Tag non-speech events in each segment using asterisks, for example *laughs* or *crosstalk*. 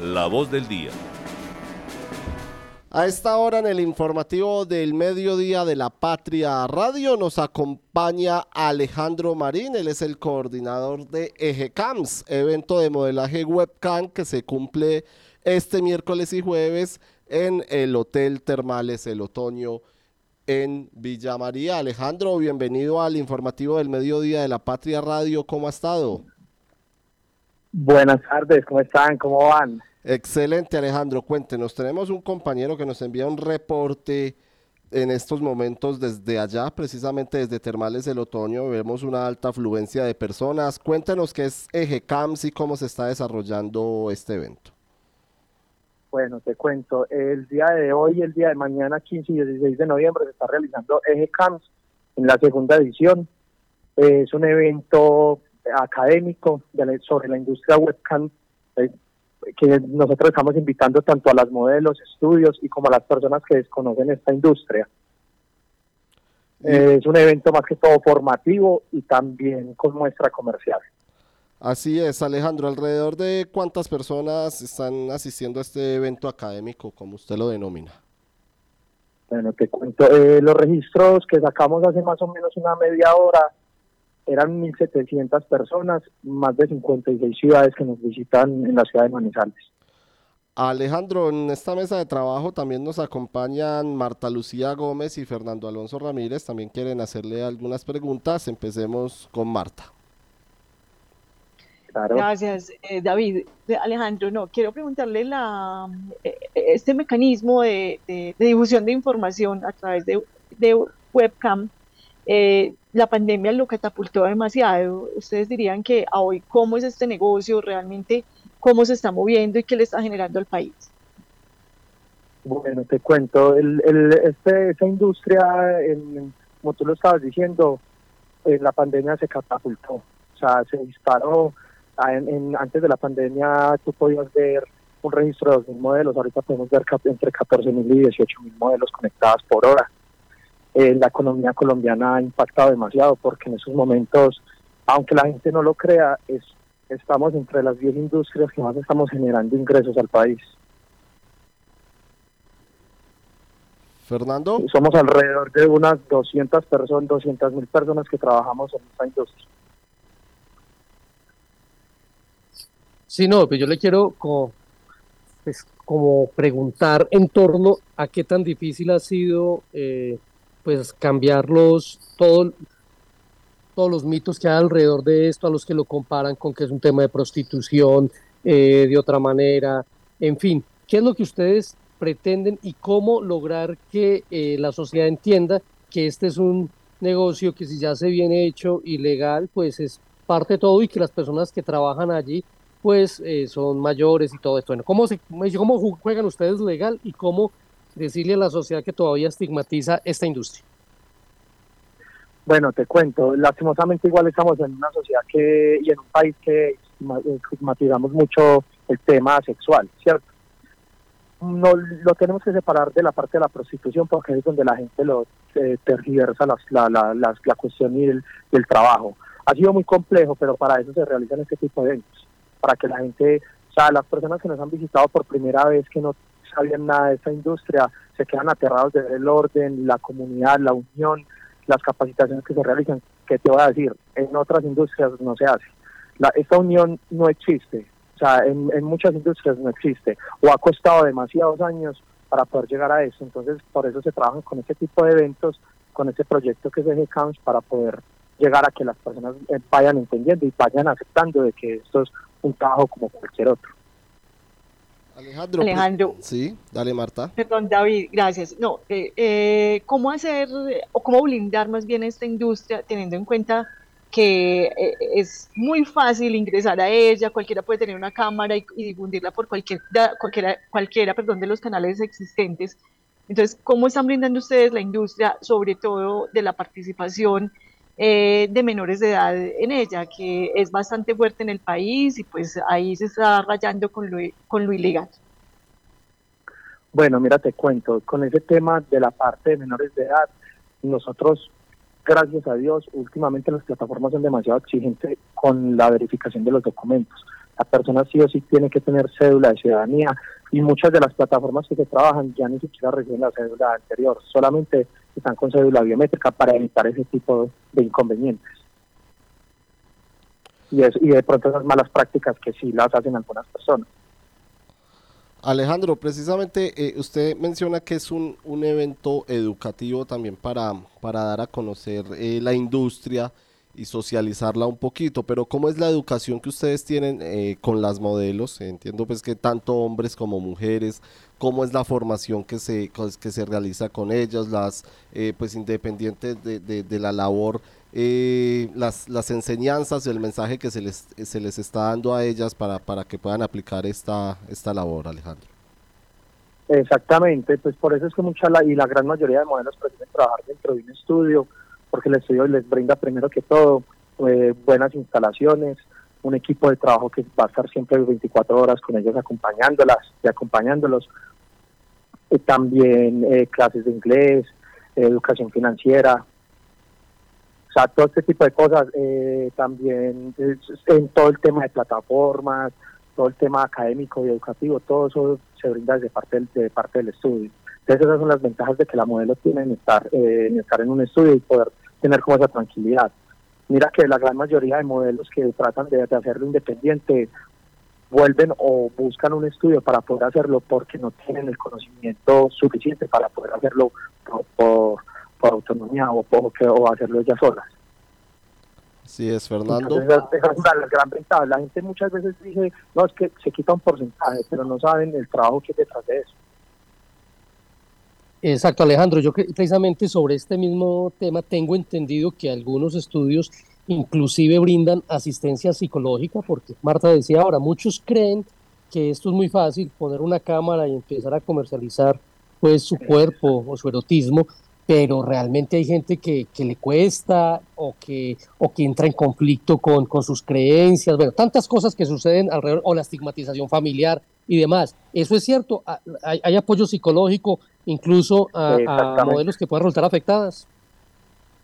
La voz del día. A esta hora en el informativo del mediodía de la Patria Radio nos acompaña Alejandro Marín, él es el coordinador de EGECAMS, evento de modelaje webcam que se cumple este miércoles y jueves en el Hotel Termales El Otoño en Villa María. Alejandro, bienvenido al informativo del mediodía de la Patria Radio, ¿cómo ha estado? Buenas tardes, ¿cómo están? ¿Cómo van? Excelente, Alejandro. Cuéntenos, tenemos un compañero que nos envía un reporte en estos momentos desde allá, precisamente desde Termales del Otoño. Vemos una alta afluencia de personas. Cuéntenos qué es EGECAMS y cómo se está desarrollando este evento. Bueno, te cuento, el día de hoy, el día de mañana, 15 y 16 de noviembre, se está realizando EGECAMS en la segunda edición. Es un evento académico sobre la industria webcam eh, que nosotros estamos invitando tanto a las modelos, estudios y como a las personas que desconocen esta industria. es un evento más que todo formativo y también con muestra comercial. Así es, Alejandro. ¿Alrededor de cuántas personas están asistiendo a este evento académico, como usted lo denomina? Bueno, te cuento, eh, los registros que sacamos hace más o menos una media hora eran 1.700 personas, más de 56 ciudades que nos visitan en la ciudad de Manizales. Alejandro, en esta mesa de trabajo también nos acompañan Marta Lucía Gómez y Fernando Alonso Ramírez. También quieren hacerle algunas preguntas. Empecemos con Marta. Gracias, eh, David. Alejandro, no, quiero preguntarle la, eh, este mecanismo de, difusión de información a través de, de webcam eh, la pandemia lo catapultó demasiado. Ustedes dirían que a hoy, ¿cómo es este negocio realmente? ¿Cómo se está moviendo y qué le está generando al país? Bueno, te cuento, el, este, esa industria, como tú lo estabas diciendo, en la pandemia se catapultó, o sea, se disparó. antes de la pandemia tú podías ver un registro de 2.000 modelos, ahorita podemos ver entre 14.000 y 18.000 modelos conectados por hora. Eh, la economía colombiana ha impactado demasiado porque en esos momentos, aunque la gente no lo crea, es, estamos entre las 10 industrias que más estamos generando ingresos al país. Fernando. Somos alrededor de unas 200 personas, 200 mil personas que trabajamos en esta industria. Sí, no, pues yo le quiero como, pues, como preguntar en torno a qué tan difícil ha sido eh, pues cambiarlos, todo, todos los mitos que hay alrededor de esto, a los que lo comparan con que es un tema de prostitución, eh, de otra manera, en fin, ¿qué es lo que ustedes pretenden y cómo lograr que eh, la sociedad entienda que este es un negocio que si ya se viene hecho ilegal, pues es parte de todo y que las personas que trabajan allí pues eh, son mayores y todo esto. Bueno, ¿cómo, se, ¿cómo juegan ustedes legal y cómo decirle a la sociedad que todavía estigmatiza esta industria? Bueno, te cuento, lastimosamente igual estamos en una sociedad que y en un país que estigmatizamos mucho el tema sexual, ¿cierto? No lo tenemos que separar de la parte de la prostitución porque es donde la gente lo eh, tergiversa la, la, la, la, cuestión y el, del trabajo. Ha sido muy complejo, pero para eso se realizan este tipo de eventos, para que la gente, o sea, las personas que nos han visitado por primera vez que no sabían nada de esta industria, se quedan aterrados de el orden, la comunidad, la unión, las capacitaciones que se realizan, que te voy a decir, en otras industrias no se hace. La, esta unión no existe, o sea, en, muchas industrias no existe, o ha costado demasiados años para poder llegar a eso, entonces por eso se trabaja con este tipo de eventos, con este proyecto que es EGCAMS, para poder llegar a que las personas eh, vayan entendiendo y vayan aceptando de que esto es un trabajo como cualquier otro. Alejandro. Alejandro. Sí, dale Marta. Perdón, David, gracias. No, eh, eh, ¿cómo hacer o cómo blindar más bien esta industria teniendo en cuenta que eh, es muy fácil ingresar a ella, cualquiera puede tener una cámara y, difundirla por cualquier, cualquiera, cualquiera perdón, de los canales existentes. Entonces, ¿cómo están brindando ustedes la industria, sobre todo de la participación eh, de menores de edad en ella, que es bastante fuerte en el país y pues ahí se está rayando con lo, con lo ilegal. Bueno, mira, te cuento, con ese tema de la parte de menores de edad, nosotros, gracias a Dios, últimamente las plataformas son demasiado exigentes con la verificación de los documentos. La persona sí o sí tiene que tener cédula de ciudadanía y muchas de las plataformas que se trabajan ya ni siquiera reciben la cédula anterior, solamente están con cédula biométrica para evitar ese tipo de inconvenientes. Y, y de pronto esas malas prácticas que sí las hacen algunas personas. Alejandro, precisamente eh, usted menciona que es un, un, evento educativo también para, para dar a conocer eh, la industria y socializarla un poquito, pero ¿cómo es la educación que ustedes tienen eh, con las modelos? Entiendo pues que tanto hombres como mujeres, ¿cómo es la formación que se, que se realiza con ellas, las pues independientes de, de, la labor, las, las enseñanzas el mensaje que se les, se les está dando a ellas para, para que puedan aplicar esta, esta labor, Alejandro? Exactamente, pues por eso es que mucha la, y la gran mayoría de modelos prefieren trabajar dentro de un estudio, porque el estudio les brinda primero que todo eh, buenas instalaciones, un equipo de trabajo que va a estar siempre 24 horas con ellos acompañándolas y acompañándolos. Y también eh, clases de inglés, educación financiera, o sea, todo este tipo de cosas. Eh, también en todo el tema de plataformas, todo el tema académico y educativo, todo eso se brinda desde parte del, de parte del estudio. Entonces esas son las ventajas de que la modelo tiene en estar, en estar en un estudio y poder tener como esa tranquilidad. Mira que la gran mayoría de modelos que tratan de, hacerlo independiente vuelven o buscan un estudio para poder hacerlo porque no tienen el conocimiento suficiente para poder hacerlo por, por, autonomía o, por, o hacerlo ellas solas. Sí, es Fernando. esa es la gran ventaja. La gente muchas veces dice, no, es que se quita un porcentaje, pero no saben el trabajo que hay detrás de eso. Exacto, Alejandro. Yo precisamente sobre este mismo tema tengo entendido que algunos estudios inclusive brindan asistencia psicológica, porque Marta decía ahora, muchos creen que esto es muy fácil, poner una cámara y empezar a comercializar pues su cuerpo o su erotismo, pero realmente hay gente que, que le cuesta o que, o que entra en conflicto con, con sus creencias, bueno, tantas cosas que suceden alrededor, o la estigmatización familiar y demás. Eso es cierto, hay, hay apoyo psicológico incluso a, modelos que puedan resultar afectadas.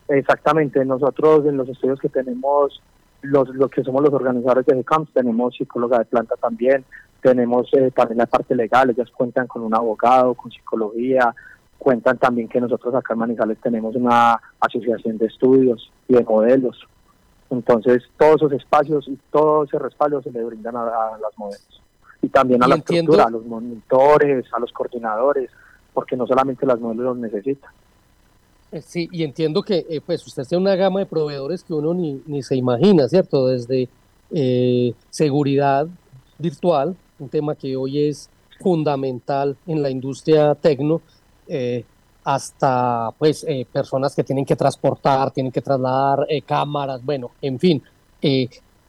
Exactamente, nosotros en los estudios que tenemos, los, los que somos los organizadores de GECAMS, tenemos psicóloga de planta también, tenemos eh, también la parte legal, ellas cuentan con un abogado, con psicología, cuentan también que nosotros acá en Manizales tenemos una asociación de estudios y de modelos. Entonces, todos esos espacios y todo ese respaldo se le brindan a, las modelos. Y también a la estructura, a los monitores, a los coordinadores, porque no solamente las modelos los necesitan. Eh, sí, y entiendo que eh, pues usted tiene una gama de proveedores que uno ni, ni se imagina, ¿cierto? Desde eh, seguridad virtual, un tema que hoy es fundamental en la industria tecno, hasta pues personas que tienen que transportar, tienen que trasladar cámaras, bueno, en fin.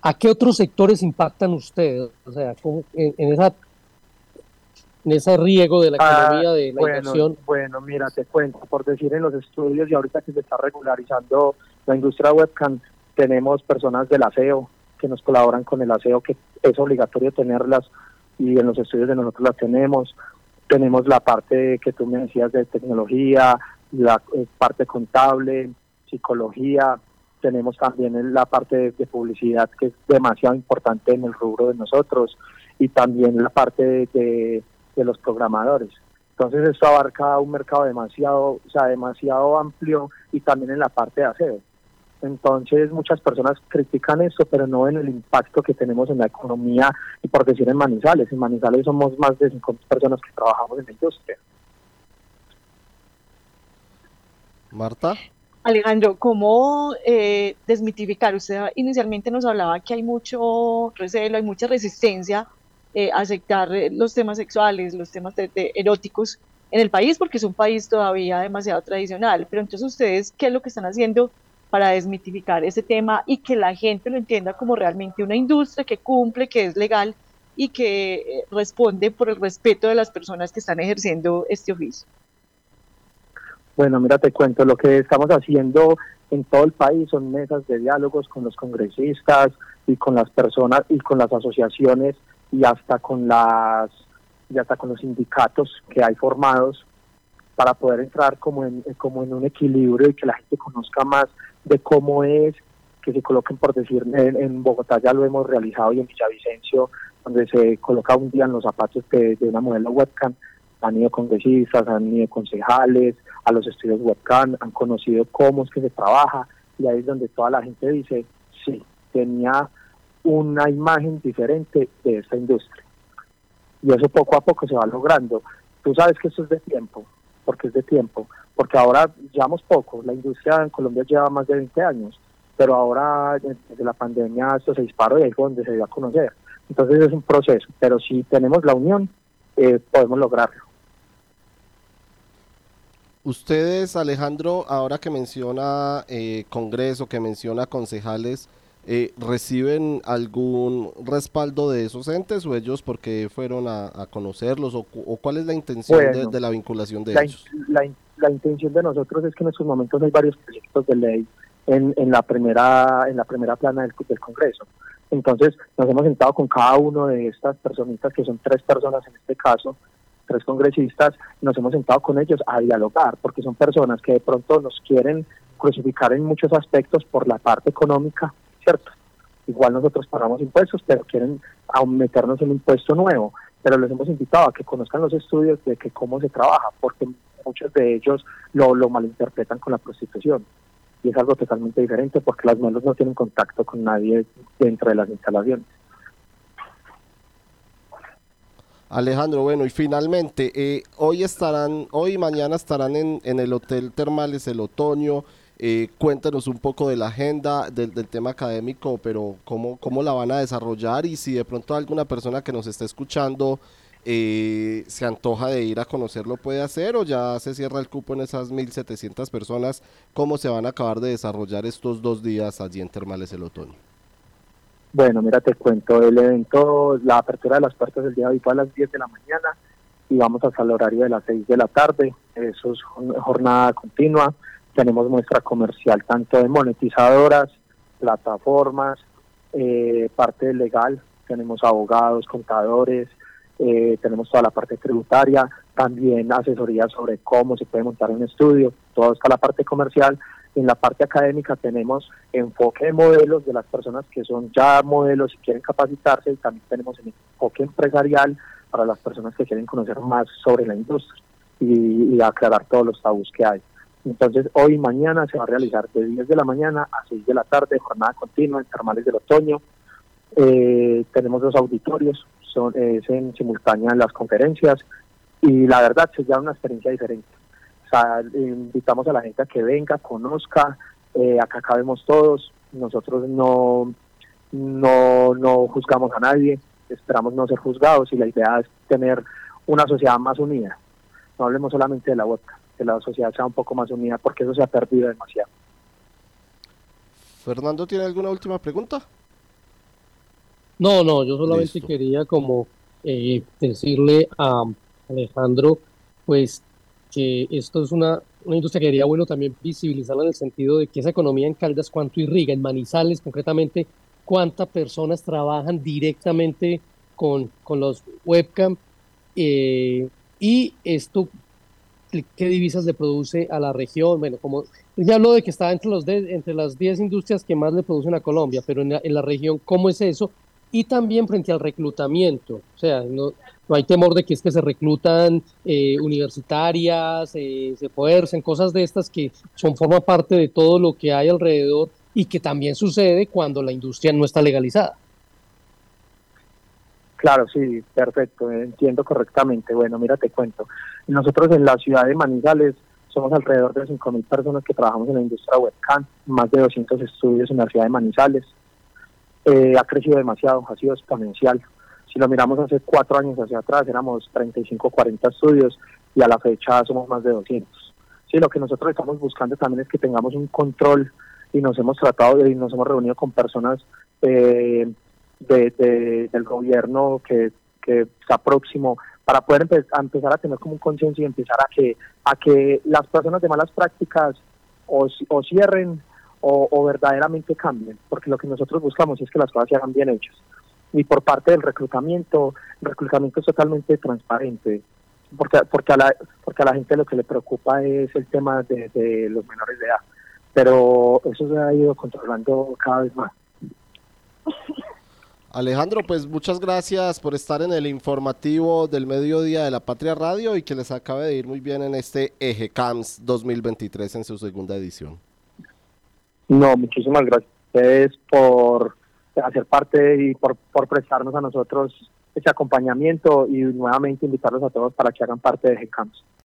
¿A qué otros sectores impactan ustedes? O sea, en, en esa en ese riego de la ah, economía de la bueno, Bueno, mira, te cuento, por decir en los estudios y ahorita que se está regularizando la industria webcam, tenemos personas del aseo que nos colaboran con el aseo, que es obligatorio tenerlas y en los estudios de nosotros las tenemos. Tenemos la parte que tú me decías de tecnología, la eh, parte contable, psicología, tenemos también la parte de publicidad que es demasiado importante en el rubro de nosotros y también la parte de de los programadores. Entonces esto abarca un mercado demasiado, o sea, demasiado amplio y también en la parte de aseo. Entonces muchas personas critican esto, pero no ven el impacto que tenemos en la economía y por decir en Manizales. En Manizales somos más de 5 personas que trabajamos en la industria. Marta. Alejandro, ¿cómo eh, desmitificar? Usted inicialmente nos hablaba que hay mucho recelo, hay mucha resistencia eh, aceptar eh, los temas sexuales, los temas eróticos en el país, porque es un país todavía demasiado tradicional. Pero entonces ustedes, ¿qué es lo que están haciendo para desmitificar ese tema y que la gente lo entienda como realmente una industria que cumple, que es legal y que eh, responde por el respeto de las personas que están ejerciendo este oficio? Bueno, mira, te cuento, lo que estamos haciendo en todo el país son mesas de diálogos con los congresistas y con las personas y con las asociaciones y hasta con las y hasta con los sindicatos que hay formados para poder entrar como en como en un equilibrio y que la gente conozca más de cómo es que se coloquen, por decir, en, Bogotá ya lo hemos realizado y en Villavicencio, donde se coloca un día en los zapatos de, una modelo webcam, han ido congresistas, han ido concejales a los estudios webcam, han conocido cómo es que se trabaja y ahí es donde toda la gente dice, sí, tenía una imagen diferente de esta industria. Y eso poco a poco se va logrando. Tú sabes que esto es de tiempo, porque es de tiempo, porque ahora llevamos poco, la industria en Colombia lleva más de 20 años, pero ahora desde la pandemia esto se disparó y ahí donde se dio a conocer. Entonces es un proceso, pero si tenemos la unión, eh, podemos lograrlo. Ustedes, Alejandro, ahora que menciona eh, Congreso, que menciona concejales, eh, ¿reciben algún respaldo de esos entes o ellos porque fueron a, conocerlos o, cuál es la intención de, la vinculación de ellos? La, intención de nosotros es que en estos momentos hay varios proyectos de ley en, en la primera en la primera plana del, del Congreso. Entonces nos hemos sentado con cada uno de estas personitas, que son tres personas en este caso, tres congresistas, nos hemos sentado con ellos a dialogar, porque son personas que de pronto nos quieren crucificar en muchos aspectos por la parte económica, ¿cierto? Igual nosotros pagamos impuestos, pero quieren meternos en un impuesto nuevo. Pero les hemos invitado a que conozcan los estudios de que cómo se trabaja, porque muchos de ellos lo, lo malinterpretan con la prostitución. Y es algo totalmente diferente porque las manos no tienen contacto con nadie dentro de las instalaciones. Alejandro, bueno, y finalmente, eh, hoy estarán, hoy y mañana estarán en, en el Hotel Termales el otoño. Eh, cuéntanos un poco de la agenda, del, tema académico, pero cómo, cómo la van a desarrollar y si de pronto alguna persona que nos está escuchando eh, se antoja de ir a conocerlo puede hacer o ya se cierra el cupo en esas 1.700 personas, ¿cómo se van a acabar de desarrollar estos dos días allí en Termales el Otoño? Bueno, mira, te cuento, el evento, la apertura de las puertas del día de hoy fue a las 10 de la mañana y vamos hasta el horario de las 6 de la tarde, eso es jornada continua, tenemos muestra comercial tanto de monetizadoras, plataformas, eh, parte legal, tenemos abogados, contadores, eh, tenemos toda la parte tributaria, también asesoría sobre cómo se puede montar un estudio, todo está la parte comercial. En la parte académica tenemos enfoque de modelos de las personas que son ya modelos y quieren capacitarse y también tenemos enfoque empresarial para las personas que quieren conocer más sobre la industria y aclarar todos los tabús que hay. Entonces, hoy y mañana se va a realizar de 10 de la mañana a 6 de la tarde, jornada continua en Termales del Otoño. Eh, tenemos dos auditorios, son es en las conferencias y la verdad se da una experiencia diferente. O sea, invitamos a la gente a que venga, conozca, eh, acá cabemos todos, nosotros no, no, no juzgamos a nadie, esperamos no ser juzgados y la idea es tener una sociedad más unida. No hablemos solamente de la vodka la sociedad sea un poco más unida, porque eso se ha perdido demasiado. Fernando, ¿tiene alguna última pregunta? No, no, yo solamente quería como eh, decirle a Alejandro, pues que esto es una, una industria que sería bueno también visibilizarla en el sentido de que esa economía en Caldas cuánto irriga, en Manizales concretamente, cuántas personas trabajan directamente con, con los webcam eh, y esto qué divisas le produce a la región. Bueno, como ya habló de que está entre, los entre las 10 industrias que más le producen a Colombia, pero en la, región, ¿cómo es eso? Y también frente al reclutamiento, o sea, no, no hay temor de que es que se reclutan eh, universitarias, eh, se fuercen, cosas de estas que son forma parte de todo lo que hay alrededor y que también sucede cuando la industria no está legalizada. Claro, sí, perfecto, entiendo correctamente. Bueno, mira, te cuento. Nosotros en la ciudad de Manizales somos alrededor de 5.000 personas que trabajamos en la industria webcam, más de 200 estudios en la ciudad de Manizales. Eh, ha crecido demasiado, ha sido exponencial. Si lo miramos hace cuatro años hacia atrás, éramos 35, 40 estudios y a la fecha somos más de 200. Sí, lo que nosotros estamos buscando también es que tengamos un control y nos hemos tratado y nos hemos reunido con personas eh, de, del gobierno que, que está próximo para poder empezar a tener como un consenso y empezar a que a que las personas de malas prácticas o, o cierren o, verdaderamente cambien, porque lo que nosotros buscamos es que las cosas se hagan bien hechas. Y por parte del reclutamiento, el reclutamiento es totalmente transparente, porque porque a la porque a la gente lo que le preocupa es el tema de, de los menores de edad pero eso se ha ido controlando cada vez más. *laughs* Alejandro, pues muchas gracias por estar en el informativo del mediodía de la Patria Radio y que les acabe de ir muy bien en este Eje Camps 2023 en su segunda edición. No, muchísimas gracias por hacer parte y por, por prestarnos a nosotros ese acompañamiento y nuevamente invitarlos a todos para que hagan parte de Eje Camps.